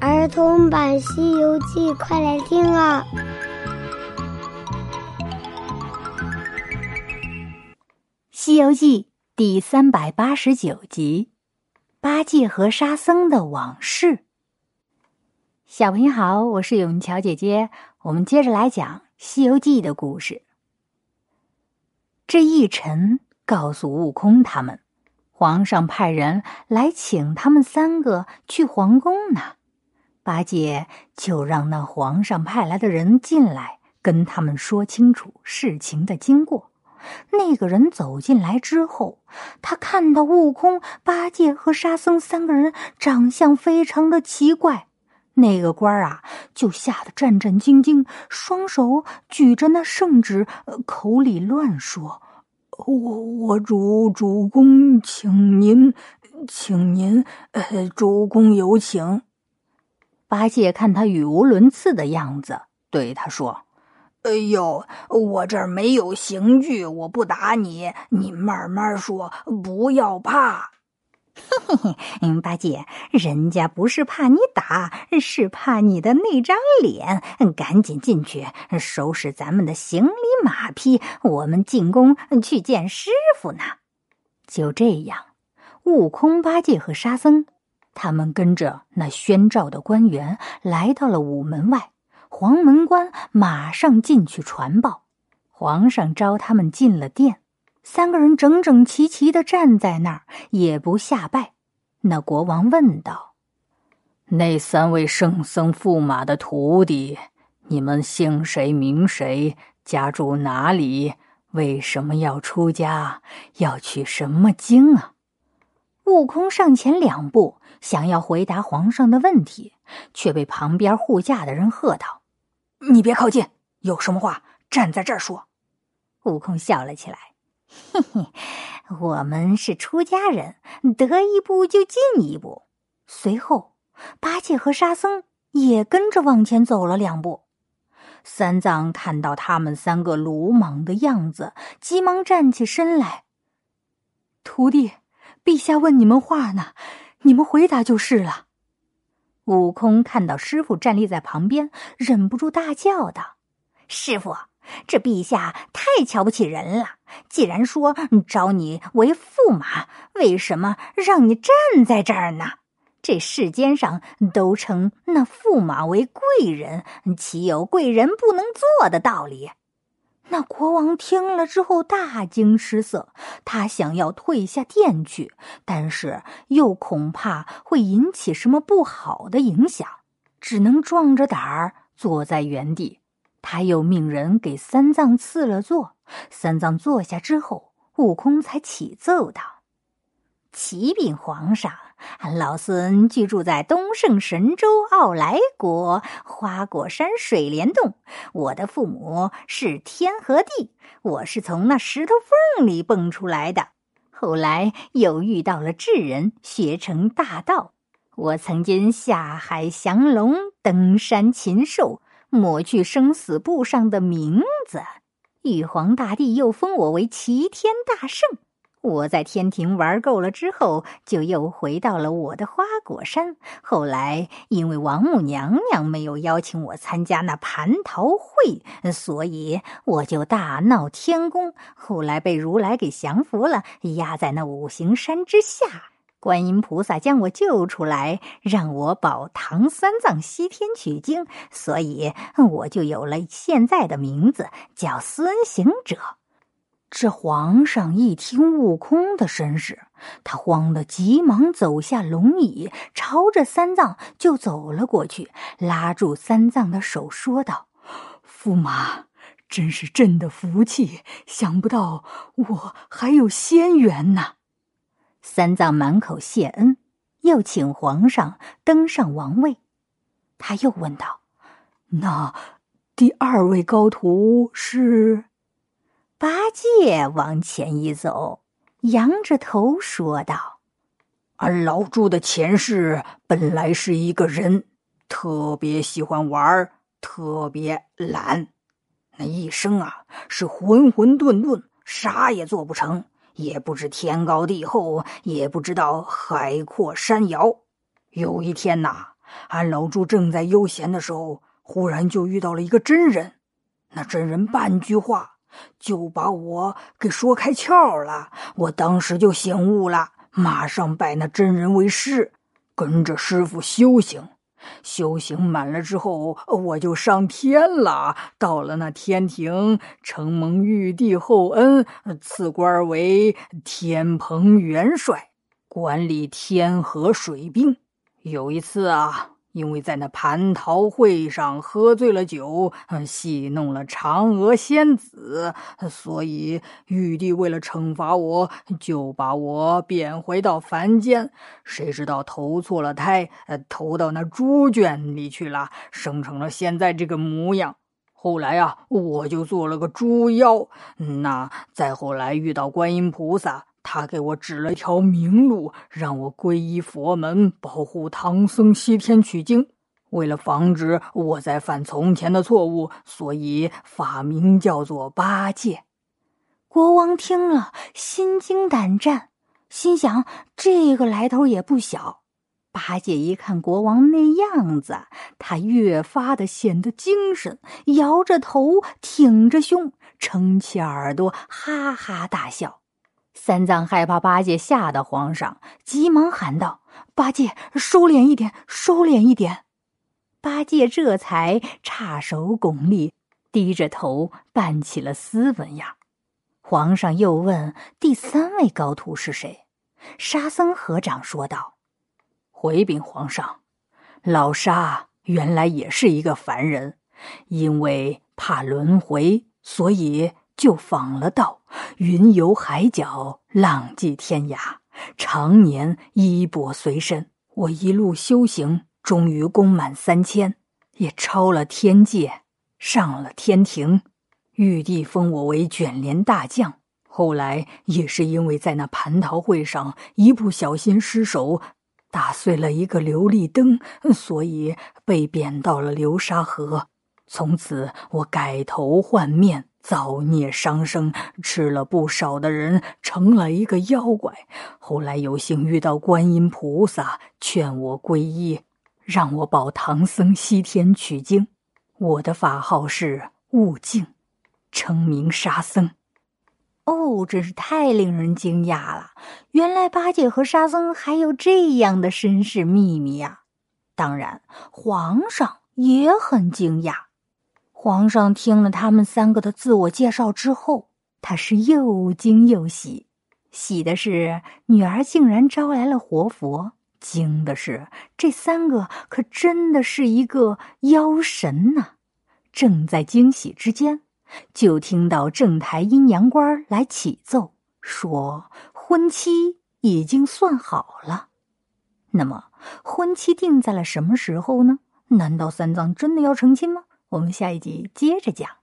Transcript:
儿童版《西游记》，快来听啊！《西游记》第三百八十九集：八戒和沙僧的往事。小朋友好，我是永桥姐姐，我们接着来讲《西游记》的故事。这一晨告诉悟空他们，皇上派人来请他们三个去皇宫呢。八戒就让那皇上派来的人进来，跟他们说清楚事情的经过。那个人走进来之后，他看到悟空、八戒和沙僧三个人长相非常的奇怪，那个官啊就吓得战战兢兢，双手举着那圣旨，口里乱说：“我我主主公，请您，请您，呃，主公有请。”八戒看他语无伦次的样子，对他说：“哎呦，我这儿没有刑具，我不打你，你慢慢说，不要怕。”嘿嘿嘿，八戒，人家不是怕你打，是怕你的那张脸。赶紧进去收拾咱们的行李马匹，我们进宫去见师傅呢。就这样，悟空、八戒和沙僧。他们跟着那宣召的官员来到了午门外，黄门官马上进去传报，皇上召他们进了殿。三个人整整齐齐的站在那儿，也不下拜。那国王问道：“那三位圣僧驸马的徒弟，你们姓谁名谁？家住哪里？为什么要出家？要取什么经啊？”悟空上前两步。想要回答皇上的问题，却被旁边护驾的人喝道：“你别靠近，有什么话站在这儿说。”悟空笑了起来：“嘿嘿，我们是出家人，得一步就进一步。”随后，八戒和沙僧也跟着往前走了两步。三藏看到他们三个鲁莽的样子，急忙站起身来：“徒弟，陛下问你们话呢。”你们回答就是了。悟空看到师傅站立在旁边，忍不住大叫道：“师傅，这陛下太瞧不起人了！既然说招你为驸马，为什么让你站在这儿呢？这世间上都称那驸马为贵人，岂有贵人不能做的道理？”那国王听了之后大惊失色，他想要退下殿去，但是又恐怕会引起什么不好的影响，只能壮着胆儿坐在原地。他又命人给三藏赐了座，三藏坐下之后，悟空才启奏道：“启禀皇上。”俺老孙居住在东胜神州傲来国花果山水帘洞。我的父母是天和地，我是从那石头缝里蹦出来的。后来又遇到了智人，学成大道。我曾经下海降龙，登山禽兽，抹去生死簿上的名字。玉皇大帝又封我为齐天大圣。我在天庭玩够了之后，就又回到了我的花果山。后来因为王母娘娘没有邀请我参加那蟠桃会，所以我就大闹天宫。后来被如来给降服了，压在那五行山之下。观音菩萨将我救出来，让我保唐三藏西天取经，所以我就有了现在的名字，叫孙行者。这皇上一听悟空的身世，他慌得急忙走下龙椅，朝着三藏就走了过去，拉住三藏的手说道：“驸马，真是朕的福气，想不到我还有仙缘呢。”三藏满口谢恩，又请皇上登上王位。他又问道：“那第二位高徒是？”八戒往前一走，仰着头说道：“俺老猪的前世本来是一个人，特别喜欢玩，特别懒，那一生啊是浑浑沌沌，啥也做不成，也不知天高地厚，也不知道海阔山遥。有一天呐，俺老朱正在悠闲的时候，忽然就遇到了一个真人。那真人半句话就把我给说开窍了。我当时就醒悟了，马上拜那真人为师，跟着师傅修行。修行满了之后，我就上天了。到了那天庭，承蒙玉帝厚恩，赐官为天蓬元帅，管理天河水兵。有一次啊。因为在那蟠桃会上喝醉了酒，戏弄了嫦娥仙子，所以玉帝为了惩罚我，就把我贬回到凡间。谁知道投错了胎，投到那猪圈里去了，生成了现在这个模样。后来啊，我就做了个猪妖。那再后来遇到观音菩萨。他给我指了一条明路，让我皈依佛门，保护唐僧西天取经。为了防止我再犯从前的错误，所以法名叫做八戒。国王听了，心惊胆战，心想这个来头也不小。八戒一看国王那样子，他越发的显得精神，摇着头，挺着胸，撑起耳朵，哈哈大笑。三藏害怕八戒吓到皇上，急忙喊道：“八戒，收敛一点，收敛一点。”八戒这才叉手拱立，低着头扮起了斯文样。皇上又问：“第三位高徒是谁？”沙僧合掌说道：“回禀皇上，老沙原来也是一个凡人，因为怕轮回，所以。”就访了道，云游海角，浪迹天涯，常年衣钵随身。我一路修行，终于功满三千，也超了天界，上了天庭。玉帝封我为卷帘大将。后来也是因为在那蟠桃会上一不小心失手，打碎了一个琉璃灯，所以被贬到了流沙河。从此我改头换面。造孽伤生，吃了不少的人，成了一个妖怪。后来有幸遇到观音菩萨，劝我皈依，让我保唐僧西天取经。我的法号是悟净，称名沙僧。哦，真是太令人惊讶了！原来八戒和沙僧还有这样的身世秘密呀！当然，皇上也很惊讶。皇上听了他们三个的自我介绍之后，他是又惊又喜。喜的是女儿竟然招来了活佛，惊的是这三个可真的是一个妖神呐！正在惊喜之间，就听到正台阴阳官来启奏，说婚期已经算好了。那么，婚期定在了什么时候呢？难道三藏真的要成亲吗？我们下一集接着讲。